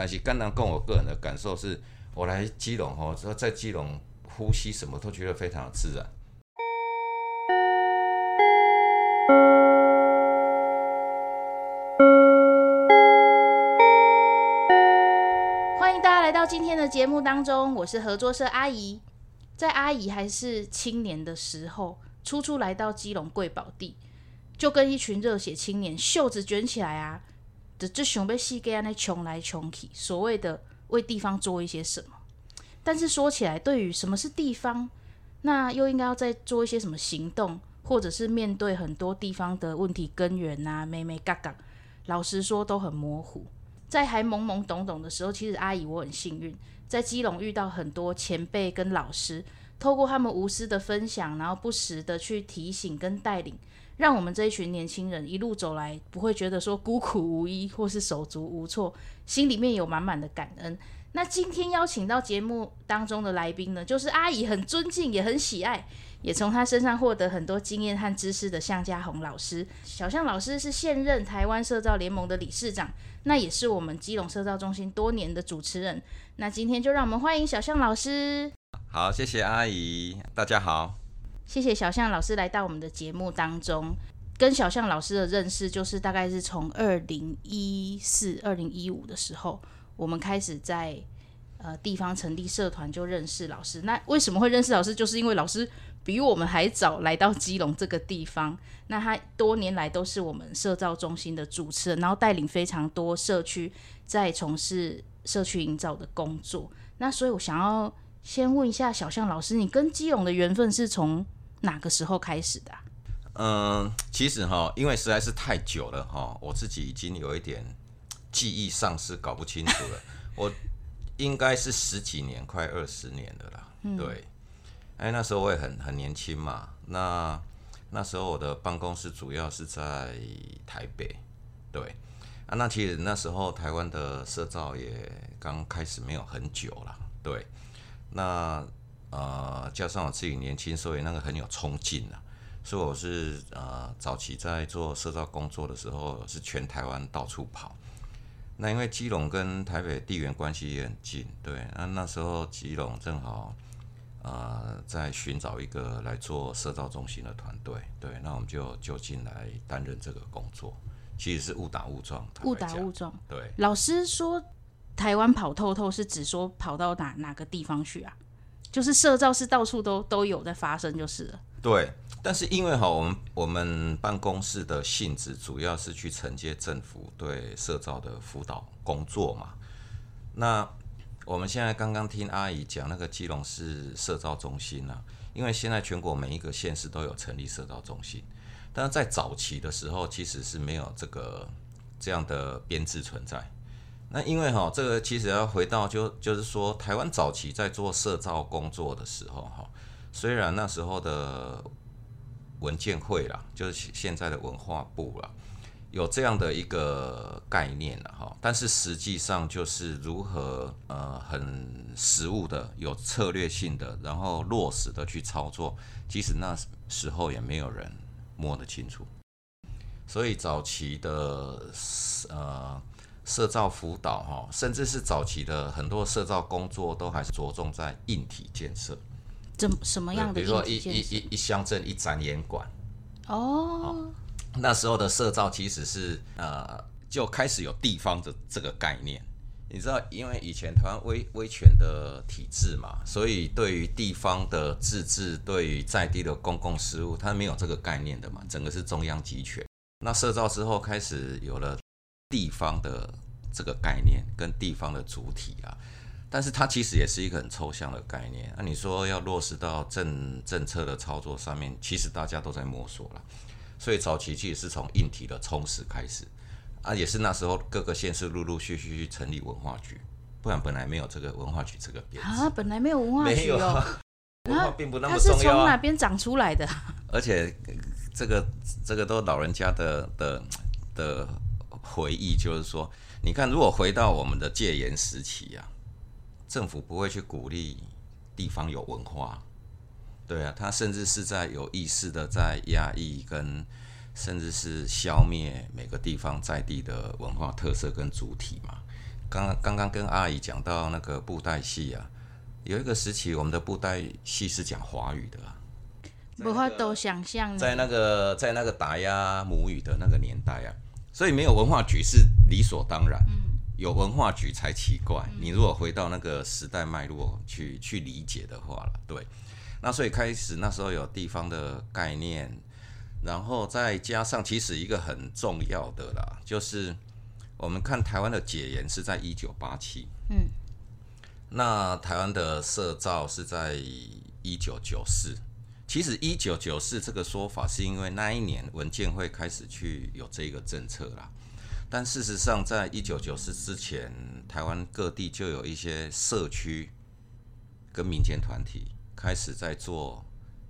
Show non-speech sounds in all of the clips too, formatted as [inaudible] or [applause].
但是刚刚跟我个人的感受是，我来基隆哦，说在基隆呼吸什么都觉得非常的自然。欢迎大家来到今天的节目当中，我是合作社阿姨。在阿姨还是青年的时候，初初来到基隆贵宝地，就跟一群热血青年袖子卷起来啊，的就想被西给那穷来穷去，所谓的为地方做一些什么。但是说起来，对于什么是地方，那又应该要再做一些什么行动，或者是面对很多地方的问题根源呐，妹妹嘎嘎，老实说都很模糊。在还懵懵懂懂的时候，其实阿姨我很幸运，在基隆遇到很多前辈跟老师，透过他们无私的分享，然后不时的去提醒跟带领，让我们这一群年轻人一路走来，不会觉得说孤苦无依或是手足无措，心里面有满满的感恩。那今天邀请到节目当中的来宾呢，就是阿姨很尊敬也很喜爱，也从他身上获得很多经验和知识的向家宏老师。小向老师是现任台湾社造联盟的理事长，那也是我们基隆社造中心多年的主持人。那今天就让我们欢迎小向老师。好，谢谢阿姨，大家好。谢谢小象老师来到我们的节目当中。跟小象老师的认识，就是大概是从二零一四、二零一五的时候。我们开始在呃地方成立社团就认识老师，那为什么会认识老师？就是因为老师比我们还早来到基隆这个地方，那他多年来都是我们社造中心的主持人，然后带领非常多社区在从事社区营造的工作。那所以我想要先问一下小象老师，你跟基隆的缘分是从哪个时候开始的？嗯，其实哈，因为实在是太久了哈，我自己已经有一点。记忆丧失搞不清楚了，[laughs] 我应该是十几年，快二十年的啦。对，哎，那时候我也很很年轻嘛。那那时候我的办公室主要是在台北，对啊。那其实那时候台湾的社造也刚开始没有很久了，对。那呃，加上我自己年轻，所以那个很有冲劲啊。所以我是呃早期在做社造工作的时候，是全台湾到处跑。那因为基隆跟台北地缘关系也很近，对，那那时候基隆正好，呃，在寻找一个来做社造中心的团队，对，那我们就就近来担任这个工作，其实是误打误撞，误打误撞，对。老师说台湾跑透透是指说跑到哪哪个地方去啊？就是社造是到处都都有在发生，就是了。对。但是因为哈，我们我们办公室的性质主要是去承接政府对社造的辅导工作嘛。那我们现在刚刚听阿姨讲那个基隆市社造中心啊，因为现在全国每一个县市都有成立社造中心，但是在早期的时候其实是没有这个这样的编制存在。那因为哈，这个其实要回到就就是说，台湾早期在做社造工作的时候哈，虽然那时候的文件会啦，就是现在的文化部啦，有这样的一个概念了哈，但是实际上就是如何呃很实务的、有策略性的，然后落实的去操作，即使那时候也没有人摸得清楚。所以早期的呃社造辅导哈，甚至是早期的很多社造工作，都还是着重在硬体建设。怎什么样的？比如说一一一一乡镇一展演馆哦，那时候的社造其实是呃就开始有地方的这个概念。你知道，因为以前台湾威威权的体制嘛，所以对于地方的自治，对于在地的公共事务，它没有这个概念的嘛，整个是中央集权。那社造之后开始有了地方的这个概念跟地方的主体啊。但是它其实也是一个很抽象的概念。那你说要落实到政政策的操作上面，其实大家都在摸索了。所以早期其实是从硬体的充实开始，啊，也是那时候各个县市陆陆续续去成立文化局，不然本来没有这个文化局这个编制。啊，本来没有文化局哦。[laughs] 文化并不那么重要。它是从哪边长出来的？[laughs] 而且这个这个都老人家的的的回忆，就是说，你看，如果回到我们的戒严时期啊。政府不会去鼓励地方有文化，对啊，他甚至是在有意识的在压抑跟甚至是消灭每个地方在地的文化特色跟主体嘛。刚刚刚刚跟阿姨讲到那个布袋戏啊，有一个时期我们的布袋戏是讲华语的啊，无法都想象。在那个在那个打压母语的那个年代啊，所以没有文化局是理所当然，有文化局才奇怪。你如果回到那个时代脉络去去理解的话了，对，那所以开始那时候有地方的概念，然后再加上其实一个很重要的啦，就是我们看台湾的解严是在一九八七，嗯，那台湾的社造是在一九九四。其实一九九四这个说法是因为那一年文建会开始去有这个政策啦，但事实上在一九九四之前，台湾各地就有一些社区跟民间团体开始在做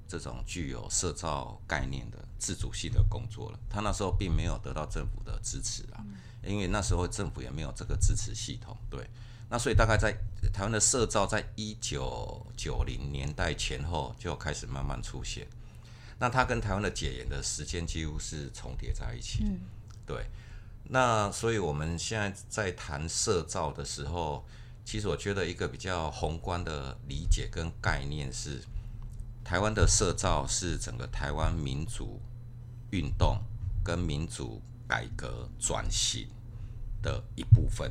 这种具有社造概念的自主性的工作了。他那时候并没有得到政府的支持啊，因为那时候政府也没有这个支持系统，对。那所以大概在台湾的社造，在一九九零年代前后就开始慢慢出现。那它跟台湾的解严的时间几乎是重叠在一起。嗯，对。那所以我们现在在谈社造的时候，其实我觉得一个比较宏观的理解跟概念是，台湾的社造是整个台湾民主运动跟民主改革转型的一部分。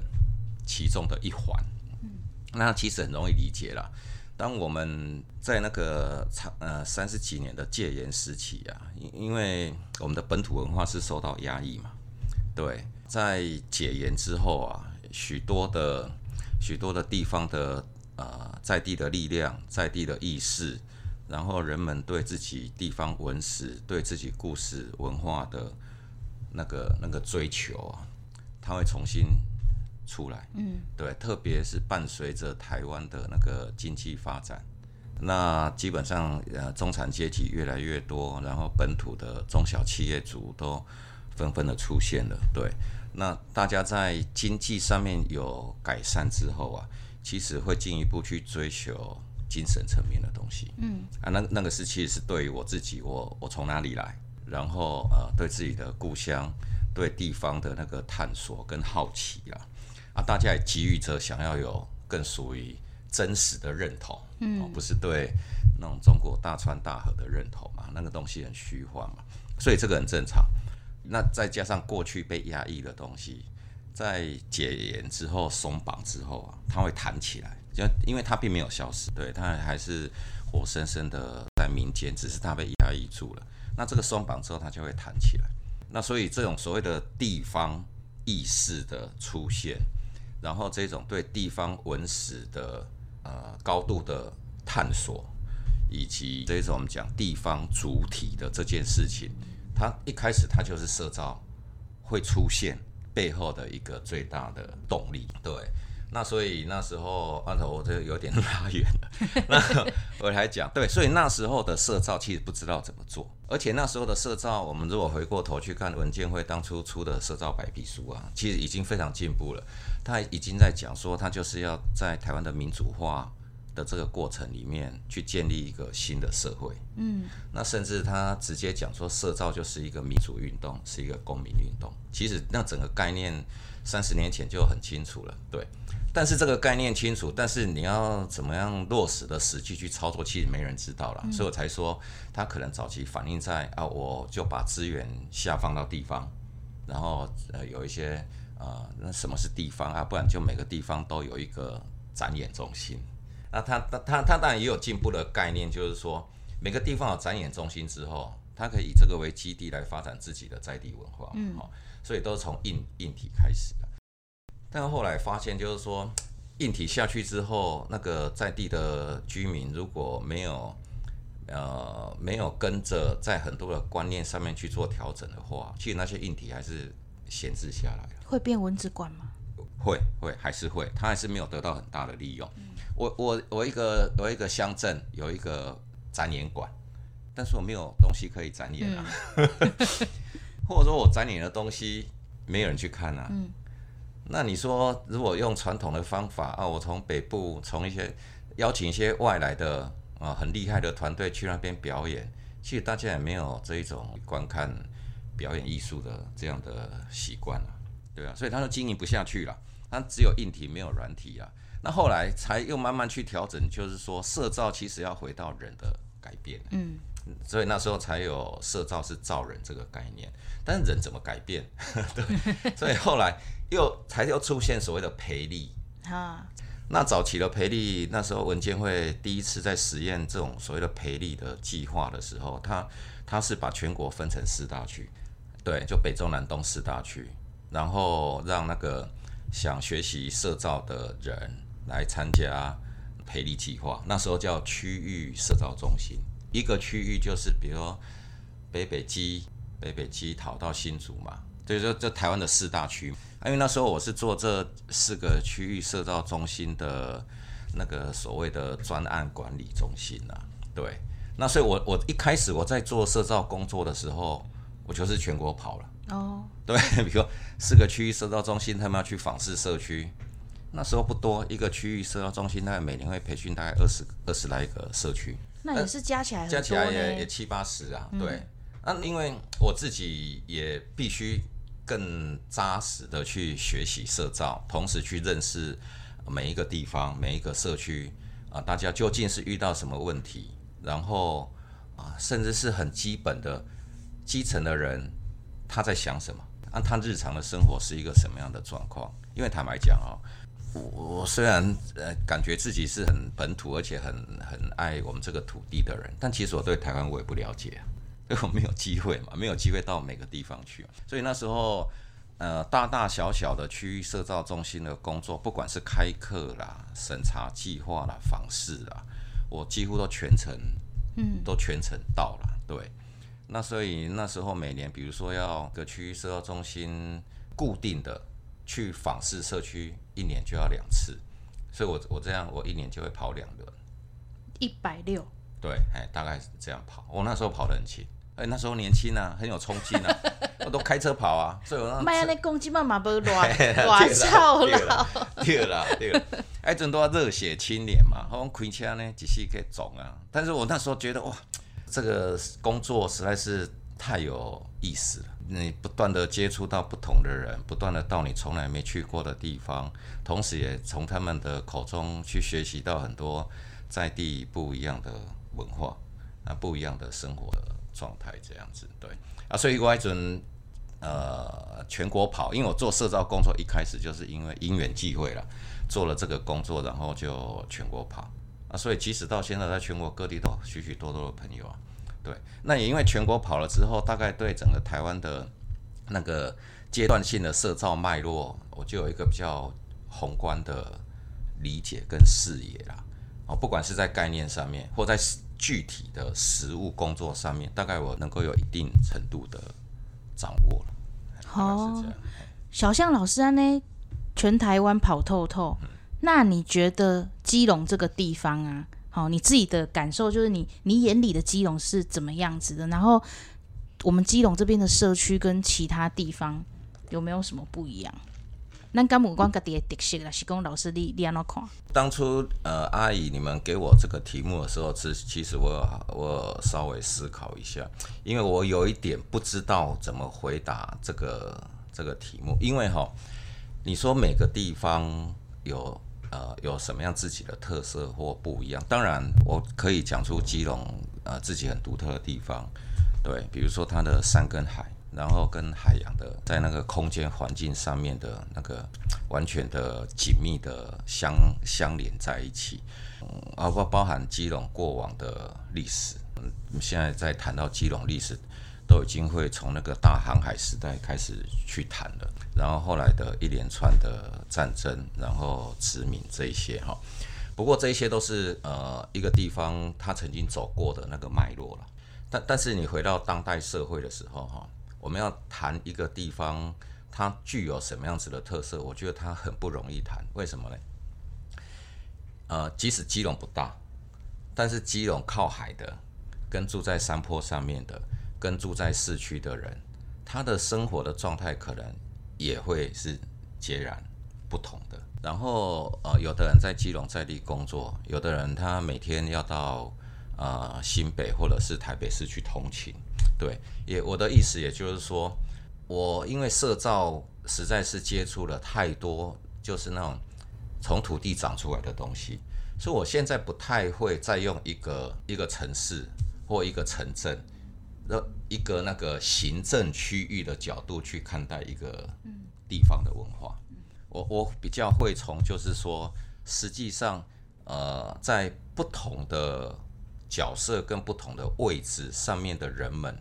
其中的一环，那其实很容易理解了。当我们在那个长呃三十几年的戒严时期啊，因因为我们的本土文化是受到压抑嘛，对，在解严之后啊，许多的许多的地方的呃在地的力量、在地的意识，然后人们对自己地方文史、对自己故事文化的那个那个追求啊，他会重新。出来，嗯，对，特别是伴随着台湾的那个经济发展，那基本上呃中产阶级越来越多，然后本土的中小企业主都纷纷的出现了，对，那大家在经济上面有改善之后啊，其实会进一步去追求精神层面的东西，嗯，啊，那那个是其实是对于我自己，我我从哪里来，然后呃对自己的故乡，对地方的那个探索跟好奇啊。啊，大家也给予着想要有更属于真实的认同，嗯，不是对那种中国大川大河的认同嘛？那个东西很虚幻嘛，所以这个很正常。那再加上过去被压抑的东西，在解严之后松绑之后啊，它会弹起来，就因为它并没有消失，对，它还是活生生的在民间，只是它被压抑住了。那这个松绑之后，它就会弹起来。那所以这种所谓的地方意识的出现。然后这种对地方文史的呃高度的探索，以及这种我们讲地方主体的这件事情，它一开始它就是社造会出现背后的一个最大的动力，对。那所以那时候，按照我这有点 [laughs] 拉远了。那我来讲，对，所以那时候的社造其实不知道怎么做，而且那时候的社造，我们如果回过头去看文建会当初出的社造白皮书啊，其实已经非常进步了。他已经在讲说，他就是要在台湾的民主化的这个过程里面去建立一个新的社会。嗯，那甚至他直接讲说，社造就是一个民主运动，是一个公民运动。其实那整个概念三十年前就很清楚了，对。但是这个概念清楚，但是你要怎么样落实的实际去操作，其实没人知道了。所以我才说，他可能早期反映在啊，我就把资源下放到地方，然后呃有一些呃那什么是地方啊？不然就每个地方都有一个展演中心。那他他他他当然也有进步的概念，就是说每个地方有展演中心之后，他可以以这个为基地来发展自己的在地文化。嗯，好，所以都是从硬硬体开始的。但后来发现，就是说硬体下去之后，那个在地的居民如果没有呃没有跟着在很多的观念上面去做调整的话，其实那些硬体还是闲置下来了。会变蚊子馆吗？会会还是会，他还是没有得到很大的利用。我我我一个我一个乡镇有一个展演馆，但是我没有东西可以展演啊，[laughs] [laughs] 或者说我展演的东西没有人去看啊。嗯。那你说，如果用传统的方法啊，我从北部从一些邀请一些外来的啊很厉害的团队去那边表演，其实大家也没有这一种观看表演艺术的这样的习惯了，对啊，所以他就经营不下去了。他只有硬体没有软体啊。那后来才又慢慢去调整，就是说社造其实要回到人的改变，嗯，所以那时候才有社造是造人这个概念。但是人怎么改变？[laughs] 对，所以后来又才又出现所谓的培力。啊，那早期的培力，那时候文监会第一次在实验这种所谓的培力的计划的时候，他他是把全国分成四大区，对，就北中南东四大区，然后让那个想学习社造的人来参加培力计划。那时候叫区域社造中心，一个区域就是比如说北北基、北北基讨到新竹嘛，所以说这台湾的四大区。因为那时候我是做这四个区域社造中心的那个所谓的专案管理中心啊，对。那所以我我一开始我在做社造工作的时候，我就是全国跑了。哦，对，[laughs] 比如说四个区域社造中心，他们要去访视社区，那时候不多，一个区域社造中心大概每年会培训大概二十二十来个社区，那也是加起来很加起来也也七八十啊，对。那因为我自己也必须更扎实的去学习社造，同时去认识每一个地方、每一个社区啊，大家究竟是遇到什么问题，然后啊，甚至是很基本的基层的人他在想什么，啊，他日常的生活是一个什么样的状况？因为坦白讲哦，我我虽然呃感觉自己是很本土，而且很很爱我们这个土地的人，但其实我对台湾我也不了解啊。[laughs] 因为我没有机会嘛，没有机会到每个地方去，所以那时候，呃，大大小小的区域社造中心的工作，不管是开课啦、审查计划啦、访视啦，我几乎都全程，嗯，都全程到了。对，那所以那时候每年，比如说要个区域社交中心固定的去访视社区，一年就要两次，所以我我这样我一年就会跑两轮。一百六，对，哎，大概是这样跑。我那时候跑得很勤，哎，那时候年轻啊，很有冲劲啊，[laughs] 我都开车跑啊，所以我那卖安尼公鸡嘛嘛不乱嘿乱对操啦啦，对啦，对啦，哎，阵都要热血青年嘛，我们开车呢，只是可以总啊。但是我那时候觉得哇，这个工作实在是太有意思了。你不断的接触到不同的人，不断的到你从来没去过的地方，同时也从他们的口中去学习到很多在地不一样的文化啊，不一样的生活状态，这样子对啊。所以我一准呃全国跑，因为我做社造工作一开始就是因为因缘际会了，做了这个工作，然后就全国跑啊。所以即使到现在在全国各地都有许许多多的朋友啊。对，那也因为全国跑了之后，大概对整个台湾的那个阶段性的社造脉络，我就有一个比较宏观的理解跟视野啦。哦，不管是在概念上面，或在具体的实务工作上面，大概我能够有一定程度的掌握了。大概是这样。小象老师安呢，全台湾跑透透。那你觉得基隆这个地方啊，好，你自己的感受就是你你眼里的基隆是怎么样子的？然后我们基隆这边的社区跟其他地方有没有什么不一样？咱敢有讲家己的特色啦，是讲老师你你安怎看？当初呃，阿姨你们给我这个题目的时候，是其实我我稍微思考一下，因为我有一点不知道怎么回答这个这个题目，因为哈，你说每个地方有呃有什么样自己的特色或不一样，当然我可以讲出基隆呃自己很独特的地方，对，比如说它的山跟海。然后跟海洋的在那个空间环境上面的那个完全的紧密的相相连在一起，嗯，包括包含基隆过往的历史，嗯，现在在谈到基隆历史，都已经会从那个大航海时代开始去谈了，然后后来的一连串的战争，然后殖民这一些哈，不过这一些都是呃一个地方它曾经走过的那个脉络了，但但是你回到当代社会的时候哈。我们要谈一个地方，它具有什么样子的特色？我觉得它很不容易谈。为什么呢？呃，即使基隆不大，但是基隆靠海的，跟住在山坡上面的，跟住在市区的人，他的生活的状态可能也会是截然不同的。然后呃，有的人在基隆在地工作，有的人他每天要到呃新北或者是台北市去通勤。对，也我的意思，也就是说，我因为社造实在是接触了太多就是那种从土地长出来的东西。所以我现在不太会再用一个一个城市或一个城镇的一个那个行政区域的角度去看待一个地方的文化。我我比较会从就是说，实际上呃，在不同的角色跟不同的位置上面的人们，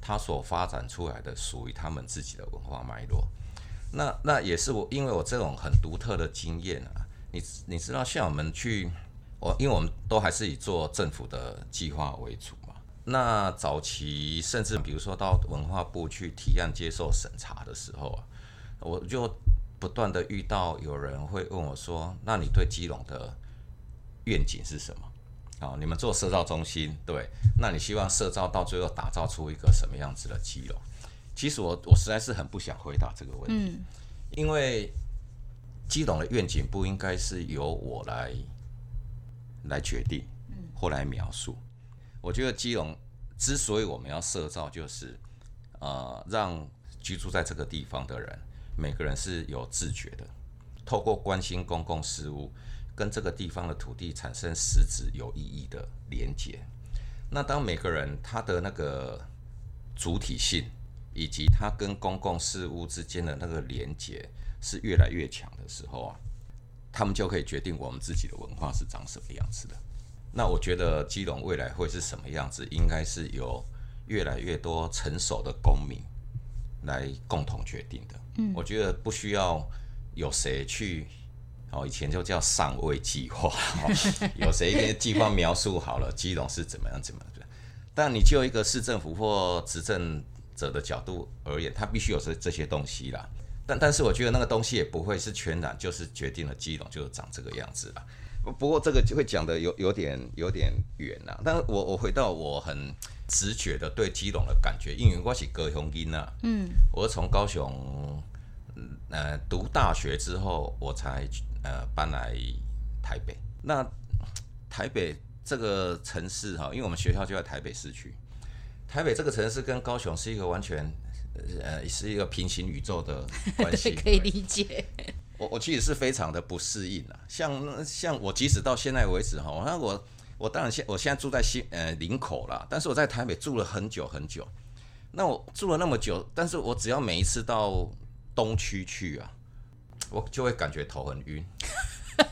他所发展出来的属于他们自己的文化脉络。那那也是我因为我这种很独特的经验啊。你你知道，像我们去，我因为我们都还是以做政府的计划为主嘛。那早期甚至比如说到文化部去提案接受审查的时候啊，我就不断的遇到有人会问我说：“那你对基隆的愿景是什么？啊，你们做社造中心，对，那你希望社造到最后打造出一个什么样子的基隆？”其实我我实在是很不想回答这个问题，因为。基隆的愿景不应该是由我来来决定，或来描述。我觉得基隆之所以我们要设造，就是呃，让居住在这个地方的人，每个人是有自觉的，透过关心公共事务，跟这个地方的土地产生实质有意义的连接。那当每个人他的那个主体性，以及他跟公共事务之间的那个连接。是越来越强的时候啊，他们就可以决定我们自己的文化是长什么样子的。那我觉得基隆未来会是什么样子，应该是由越来越多成熟的公民来共同决定的。嗯，我觉得不需要有谁去哦，以前就叫上位计划，[laughs] 有谁给计划描述好了基隆是怎么样怎么样。但你就一个市政府或执政者的角度而言，他必须有这这些东西啦。但但是我觉得那个东西也不会是全然就是决定了基隆就长这个样子了。不过这个就会讲的有有点有点远了。但是我我回到我很直觉的对基隆的感觉，因为我是高雄人啊，嗯，我是从高雄呃读大学之后，我才呃搬来台北。那台北这个城市哈，因为我们学校就在台北市区，台北这个城市跟高雄是一个完全。呃，是一个平行宇宙的关系，[laughs] 可以理解。我我其实是非常的不适应啊，像像我即使到现在为止哈，那我我当然现我现在住在新呃林口啦，但是我在台北住了很久很久。那我住了那么久，但是我只要每一次到东区去啊，我就会感觉头很晕。[laughs]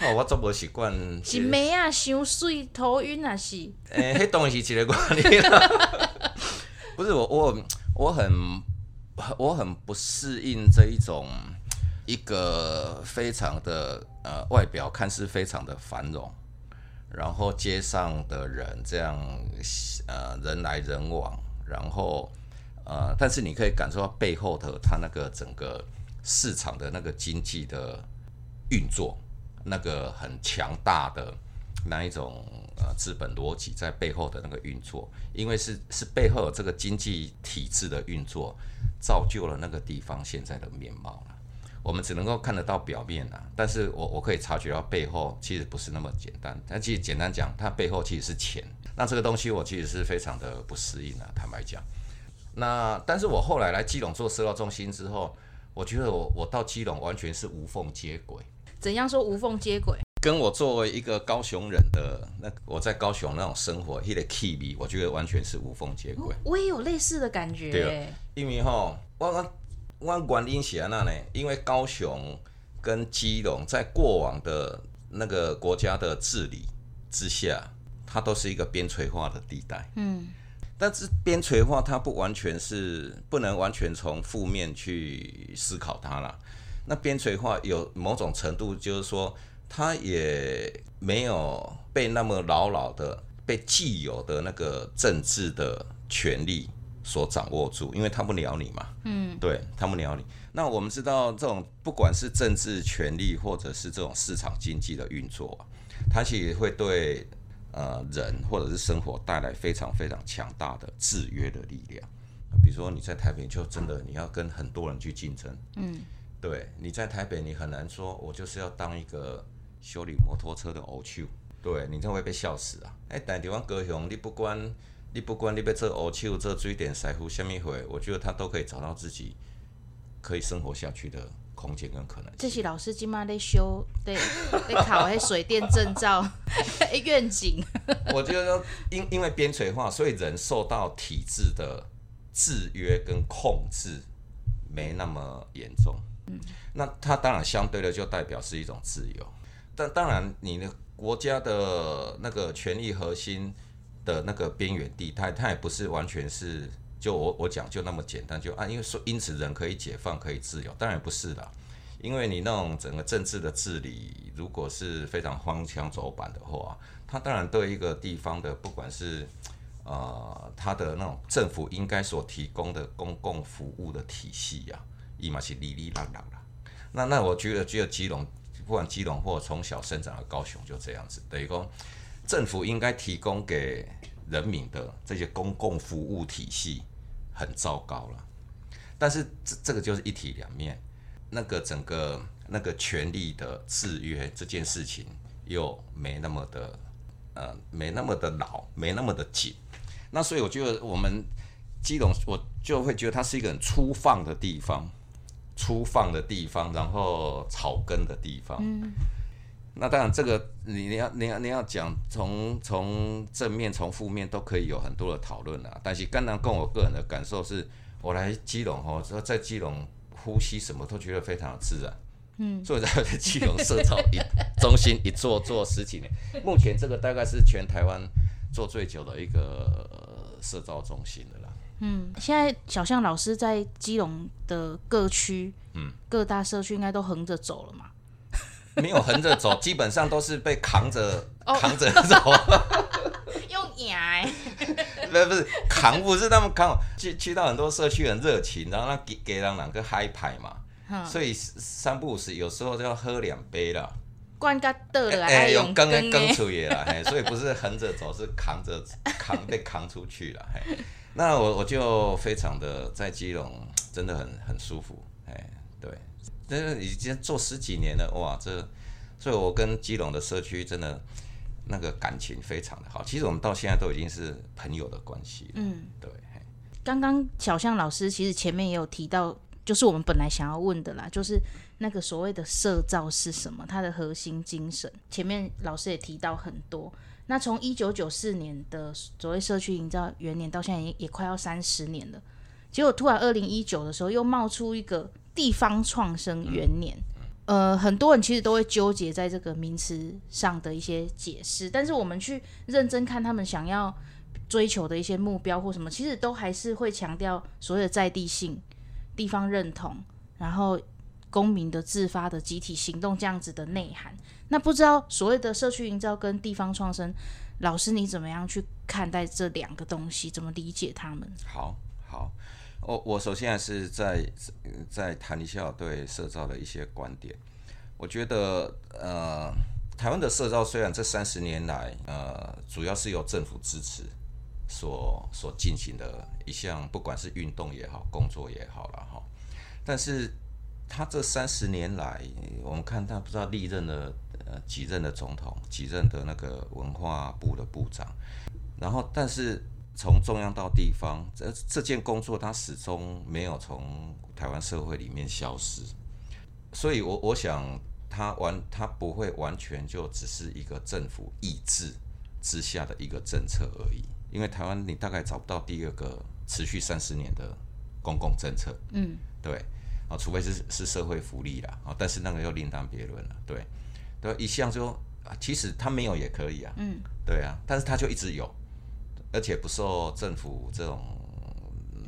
哦，我做不习惯。是眉啊，想睡头晕啊是？诶，迄当然是一个原因啦。[laughs] 不是我，我我很我很不适应这一种一个非常的呃外表看似非常的繁荣，然后街上的人这样呃人来人往，然后呃但是你可以感受到背后的它那个整个市场的那个经济的运作，那个很强大的那一种。呃，资本逻辑在背后的那个运作，因为是是背后有这个经济体制的运作，造就了那个地方现在的面貌。我们只能够看得到表面啊，但是我我可以察觉到背后其实不是那么简单。但其实简单讲，它背后其实是钱。那这个东西我其实是非常的不适应啊，坦白讲。那但是我后来来基隆做社交中心之后，我觉得我我到基隆完全是无缝接轨。怎样说无缝接轨？跟我作为一个高雄人的那我在高雄那种生活，迄个 K B，我觉得完全是无缝接轨。我也有类似的感觉。对，因为吼，我我我原因是安那呢？因为高雄跟基隆在过往的那个国家的治理之下，它都是一个边陲化的地带。嗯，但是边陲化它不完全是不能完全从负面去思考它了。那边陲化有某种程度，就是说。他也没有被那么牢牢的被既有的那个政治的权利所掌握住，因为他不鸟你嘛。嗯，对他不鸟你。那我们知道，这种不管是政治权利，或者是这种市场经济的运作，它其实会对呃人或者是生活带来非常非常强大的制约的力量。比如说你在台北，就真的你要跟很多人去竞争。嗯，对，你在台北，你很难说，我就是要当一个。修理摩托车的欧秋，对你真会被笑死啊！哎，但地方高雄，你不管你不管你要做欧秋、做水电师傅，什么会，我觉得他都可以找到自己可以生活下去的空间跟可能性。这是老师今麦在修，对，在考迄水电证照 [laughs] 愿景。[laughs] 我觉得因因为边陲化，所以人受到体制的制约跟控制没那么严重。嗯，那它当然相对的就代表是一种自由。但当然，你的国家的那个权力核心的那个边缘地带，它也不是完全是就我我讲就那么简单，就啊，因为说因此人可以解放，可以自由，当然不是的。因为你那种整个政治的治理，如果是非常荒腔走板的话，它当然对一个地方的不管是呃它的那种政府应该所提供的公共服务的体系呀，伊嘛是哩哩啦啦啦。那那我觉得只有基隆。不管基隆或从小生长的高雄就这样子，等于说政府应该提供给人民的这些公共服务体系很糟糕了。但是这这个就是一体两面，那个整个那个权力的制约这件事情又没那么的呃没那么的牢，没那么的紧。那所以我觉得我们基隆我就会觉得它是一个很粗放的地方。粗放的地方，然后草根的地方。嗯，那当然，这个你你要你要你要讲，从从正面从负面都可以有很多的讨论啊。但是，刚刚跟我个人的感受是，我来基隆哦，说在基隆呼吸什么都觉得非常的自然。嗯，所以在基隆社造一中心一做做十几年，[laughs] 目前这个大概是全台湾做最久的一个社造中心的啦。嗯，现在小象老师在基隆的各区，嗯，各大社区应该都横着走了嘛？没有横着走，基本上都是被扛着扛着走。[laughs] 用牙？不是不是扛，不是他们扛。去去到很多社区很热情，然后那给给人两个嗨牌嘛，所以三不五时有时候就要喝两杯了。灌个得了，哎，用羹跟羹出也了，嘿，所以不是横着走，是扛着扛被扛出去了，嘿。那我我就非常的在基隆，真的很很舒服，哎，对，这已经做十几年了，哇，这，所以我跟基隆的社区真的那个感情非常的好。其实我们到现在都已经是朋友的关系，嗯，对。刚刚小象老师其实前面也有提到，就是我们本来想要问的啦，就是那个所谓的社造是什么，它的核心精神，前面老师也提到很多。那从一九九四年的所谓社区营造元年到现在也也快要三十年了，结果突然二零一九的时候又冒出一个地方创生元年，呃，很多人其实都会纠结在这个名词上的一些解释，但是我们去认真看他们想要追求的一些目标或什么，其实都还是会强调所谓的在地性、地方认同，然后公民的自发的集体行动这样子的内涵。那不知道所谓的社区营造跟地方创生，老师你怎么样去看待这两个东西？怎么理解他们？好，好，我我首先还是在在谈一下对社造的一些观点。我觉得，呃，台湾的社造虽然这三十年来，呃，主要是由政府支持所所进行的一项，不管是运动也好，工作也好了哈，但是他这三十年来，我们看他不知道历任的。呃，几任的总统，几任的那个文化部的部长，然后，但是从中央到地方，这这件工作它始终没有从台湾社会里面消失，所以，我我想，它完，它不会完全就只是一个政府意志之下的一个政策而已，因为台湾你大概找不到第二个持续三十年的公共政策，嗯，对，啊，除非是是社会福利啦，啊，但是那个又另当别论了，对。对，一向就啊，其实他没有也可以啊，嗯，对啊，但是他就一直有，而且不受政府这种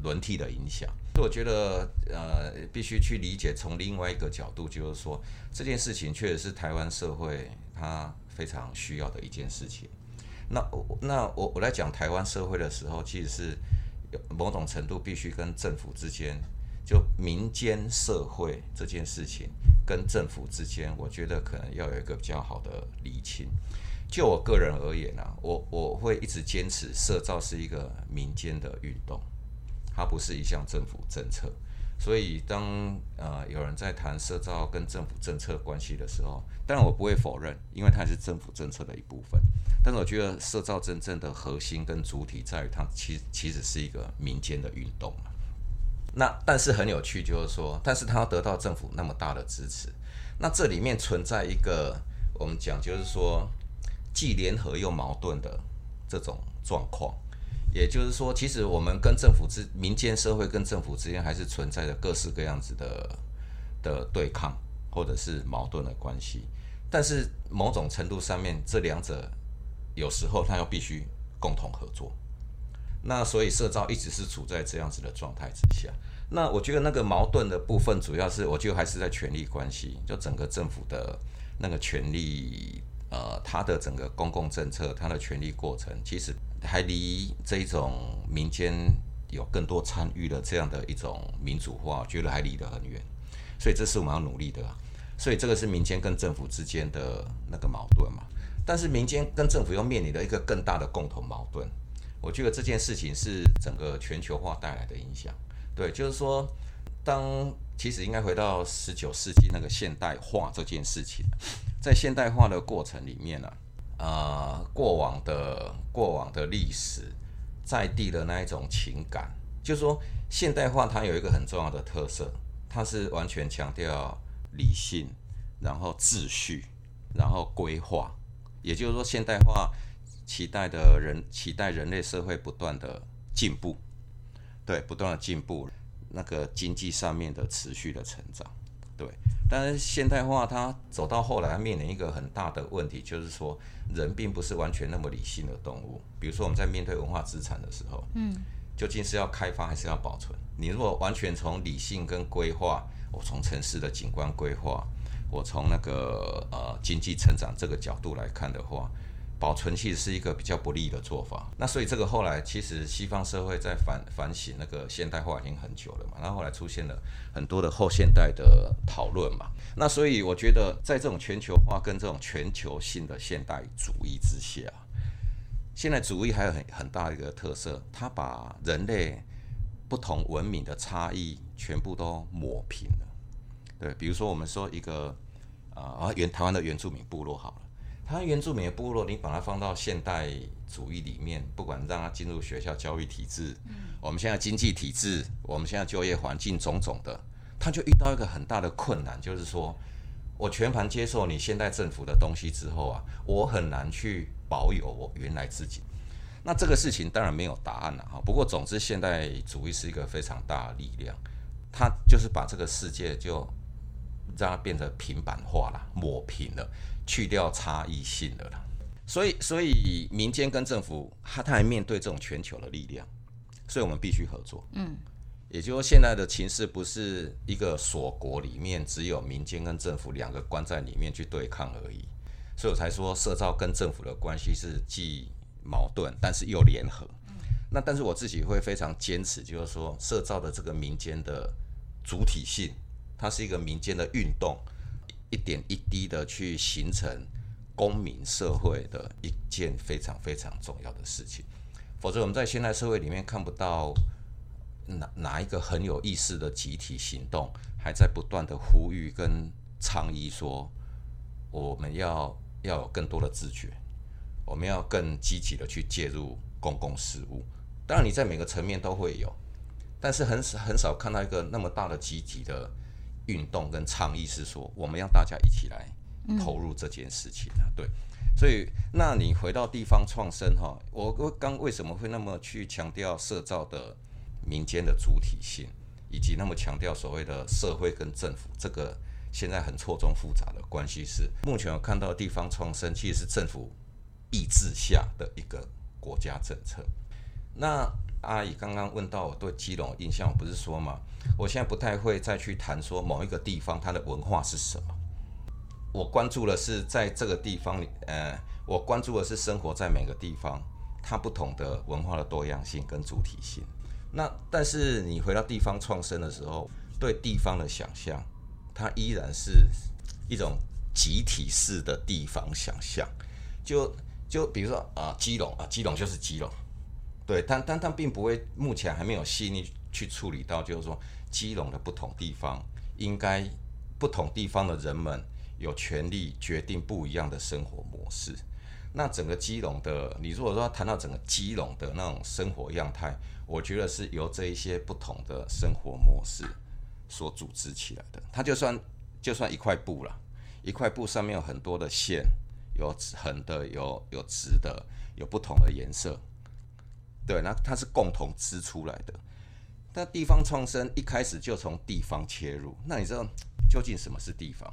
轮替的影响。所以我觉得，呃，必须去理解从另外一个角度，就是说这件事情确实是台湾社会它非常需要的一件事情。那那我我来讲台湾社会的时候，其实是有某种程度必须跟政府之间。就民间社会这件事情跟政府之间，我觉得可能要有一个比较好的理清。就我个人而言啊，我我会一直坚持社造是一个民间的运动，它不是一项政府政策。所以当呃有人在谈社造跟政府政策关系的时候，当然我不会否认，因为它是政府政策的一部分。但是我觉得社造真正的核心跟主体在于它其其实是一个民间的运动那但是很有趣，就是说，但是他要得到政府那么大的支持，那这里面存在一个我们讲就是说既联合又矛盾的这种状况。也就是说，其实我们跟政府之民间社会跟政府之间还是存在着各式各样子的的对抗或者是矛盾的关系。但是某种程度上面，这两者有时候它又必须共同合作。那所以社造一直是处在这样子的状态之下。那我觉得那个矛盾的部分，主要是我觉得还是在权力关系，就整个政府的那个权力，呃，它的整个公共政策，它的权力过程，其实还离这一种民间有更多参与的这样的一种民主化，我觉得还离得很远。所以这是我们要努力的。所以这个是民间跟政府之间的那个矛盾嘛。但是民间跟政府又面临了一个更大的共同矛盾。我觉得这件事情是整个全球化带来的影响。对，就是说，当其实应该回到十九世纪那个现代化这件事情，在现代化的过程里面呢，呃，过往的过往的历史，在地的那一种情感，就是说，现代化它有一个很重要的特色，它是完全强调理性，然后秩序，然后规划，也就是说，现代化。期待的人期待人类社会不断的进步，对，不断的进步，那个经济上面的持续的成长，对。但是现代化它走到后来，面临一个很大的问题，就是说人并不是完全那么理性的动物。比如说我们在面对文化资产的时候，嗯，究竟是要开发还是要保存？你如果完全从理性跟规划，我从城市的景观规划，我从那个呃经济成长这个角度来看的话，保存其实是一个比较不利的做法，那所以这个后来其实西方社会在反反省那个现代化已经很久了嘛，然后后来出现了很多的后现代的讨论嘛，那所以我觉得在这种全球化跟这种全球性的现代主义之下，现代主义还有很很大一个特色，它把人类不同文明的差异全部都抹平了。对，比如说我们说一个啊原台湾的原住民部落好了。他原住民的部落，你把它放到现代主义里面，不管让他进入学校教育体制，我们现在经济体制，我们现在就业环境种种的，他就遇到一个很大的困难，就是说我全盘接受你现代政府的东西之后啊，我很难去保有我原来自己。那这个事情当然没有答案了哈。不过总之，现代主义是一个非常大的力量，它就是把这个世界就让它变得平板化了，抹平了。去掉差异性的了，所以所以民间跟政府，他他还面对这种全球的力量，所以我们必须合作。嗯，也就是说，现在的情势不是一个锁国里面只有民间跟政府两个关在里面去对抗而已，所以我才说社造跟政府的关系是既矛盾，但是又联合。那但是我自己会非常坚持，就是说社造的这个民间的主体性，它是一个民间的运动。一点一滴的去形成公民社会的一件非常非常重要的事情，否则我们在现代社会里面看不到哪哪一个很有意识的集体行动，还在不断的呼吁跟倡议说，我们要要有更多的自觉，我们要更积极的去介入公共事务。当然，你在每个层面都会有，但是很少很少看到一个那么大的集体的。运动跟倡议是说，我们要大家一起来投入这件事情啊，对，所以那你回到地方创生哈，我我刚为什么会那么去强调社造的民间的主体性，以及那么强调所谓的社会跟政府这个现在很错综复杂的关系是，目前我看到地方创生其实是政府意志下的一个国家政策，那。阿姨刚刚问到我对基隆印象，我不是说嘛，我现在不太会再去谈说某一个地方它的文化是什么。我关注的是在这个地方里，呃，我关注的是生活在每个地方它不同的文化的多样性跟主体性。那但是你回到地方创生的时候，对地方的想象，它依然是一种集体式的地方想象。就就比如说啊，基隆啊，基隆就是基隆。对，但但但并不会，目前还没有细腻去处理到，就是说，基隆的不同地方，应该不同地方的人们有权利决定不一样的生活模式。那整个基隆的，你如果说谈到整个基隆的那种生活样态，我觉得是由这一些不同的生活模式所组织起来的。它就算就算一块布了，一块布上面有很多的线，有横的，有有直的，有不同的颜色。对，那它是共同支出来的。那地方创生一开始就从地方切入，那你知道究竟什么是地方？